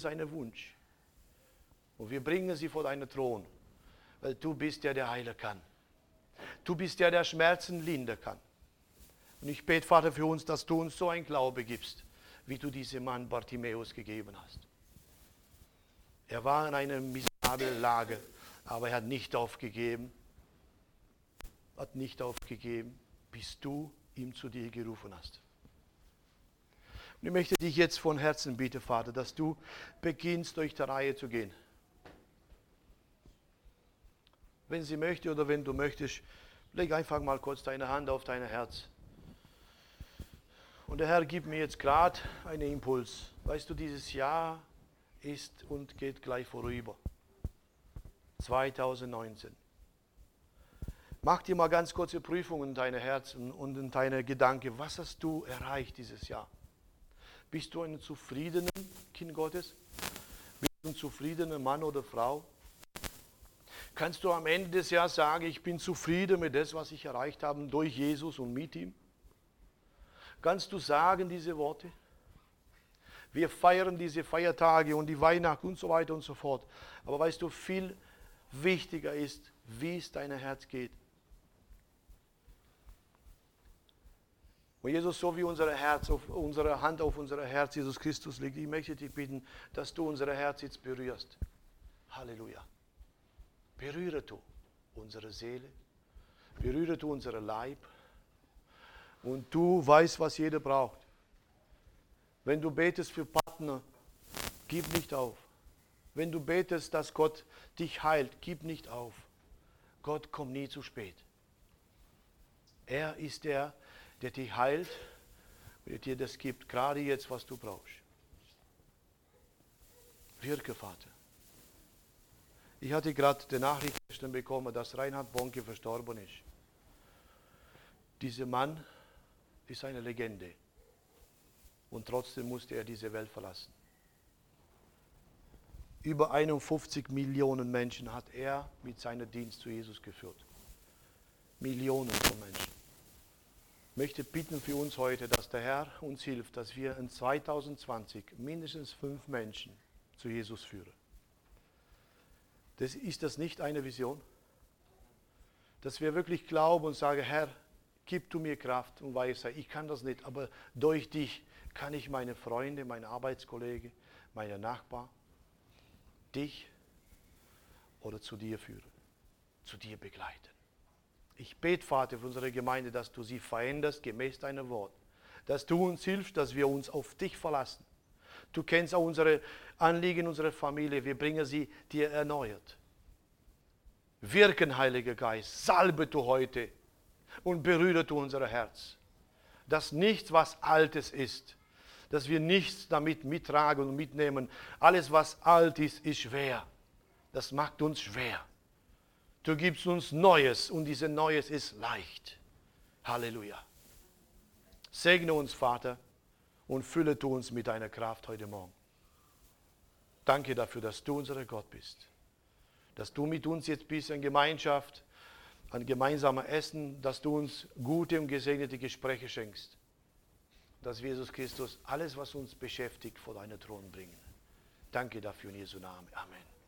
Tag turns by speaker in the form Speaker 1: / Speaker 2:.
Speaker 1: seinen Wunsch. Und wir bringen sie vor deinen Thron, weil du bist der, der heilen kann. Du bist der, der Schmerzen lindern kann. Und ich bete, Vater, für uns, dass du uns so ein Glaube gibst, wie du diesem Mann Bartimäus gegeben hast. Er war in einer miserablen Lage, aber er hat nicht aufgegeben, hat nicht aufgegeben, bis du ihm zu dir gerufen hast. Und ich möchte dich jetzt von Herzen bitten, Vater, dass du beginnst, durch die Reihe zu gehen. Wenn sie möchte oder wenn du möchtest, leg einfach mal kurz deine Hand auf dein Herz. Und der Herr gibt mir jetzt gerade einen Impuls. Weißt du, dieses Jahr ist und geht gleich vorüber. 2019. Mach dir mal ganz kurze Prüfungen in deine Herzen und in deine Gedanken. Was hast du erreicht dieses Jahr? Bist du ein zufriedener Kind Gottes? Bist du ein zufriedener Mann oder Frau? Kannst du am Ende des Jahres sagen, ich bin zufrieden mit dem, was ich erreicht habe durch Jesus und mit ihm? Kannst du sagen diese Worte? Wir feiern diese Feiertage und die Weihnacht und so weiter und so fort. Aber weißt du, viel wichtiger ist, wie es dein Herz geht. Und Jesus, so wie unser Herz auf, unsere Hand auf unser Herz Jesus Christus liegt, ich möchte dich bitten, dass du unser Herz jetzt berührst. Halleluja. Berühre du unsere Seele, berühre du unser Leib, und du weißt, was jeder braucht. Wenn du betest für Partner, gib nicht auf. Wenn du betest, dass Gott dich heilt, gib nicht auf. Gott kommt nie zu spät. Er ist der, der dich heilt, der dir das gibt, gerade jetzt, was du brauchst. Wirke, Vater. Ich hatte gerade die Nachricht bekommen, dass Reinhard Bonke verstorben ist. Dieser Mann ist eine Legende. Und trotzdem musste er diese Welt verlassen. Über 51 Millionen Menschen hat er mit seinem Dienst zu Jesus geführt. Millionen von Menschen. Möchte bitten für uns heute, dass der Herr uns hilft, dass wir in 2020 mindestens fünf Menschen zu Jesus führen. Das, ist das nicht eine Vision? Dass wir wirklich glauben und sagen, Herr, gib du mir Kraft und Weisheit. Ich kann das nicht, aber durch dich kann ich meine Freunde, meine Arbeitskollegen, meine Nachbarn, dich oder zu dir führen, zu dir begleiten. Ich bete, Vater, für unsere Gemeinde, dass du sie veränderst gemäß deinem Wort. Dass du uns hilfst, dass wir uns auf dich verlassen. Du kennst auch unsere Anliegen, unsere Familie. Wir bringen sie dir erneuert. Wirken, Heiliger Geist, salbe du heute und berühre du unser Herz. Dass nichts, was Altes ist, dass wir nichts damit mittragen und mitnehmen. Alles, was alt ist, ist schwer. Das macht uns schwer. Du gibst uns Neues und dieses Neues ist leicht. Halleluja. Segne uns, Vater, und fülle du uns mit deiner Kraft heute Morgen. Danke dafür, dass du unser Gott bist. Dass du mit uns jetzt bist in Gemeinschaft ein gemeinsamer Essen, dass du uns gute und gesegnete Gespräche schenkst. Dass wir Jesus Christus alles, was uns beschäftigt, vor deinen Thron bringen. Danke dafür in Jesu Namen. Amen.